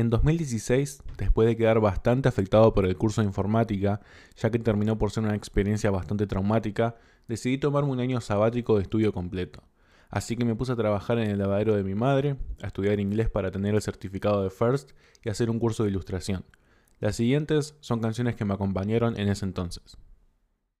En 2016, después de quedar bastante afectado por el curso de informática, ya que terminó por ser una experiencia bastante traumática, decidí tomarme un año sabático de estudio completo. Así que me puse a trabajar en el lavadero de mi madre, a estudiar inglés para tener el certificado de FIRST y hacer un curso de ilustración. Las siguientes son canciones que me acompañaron en ese entonces.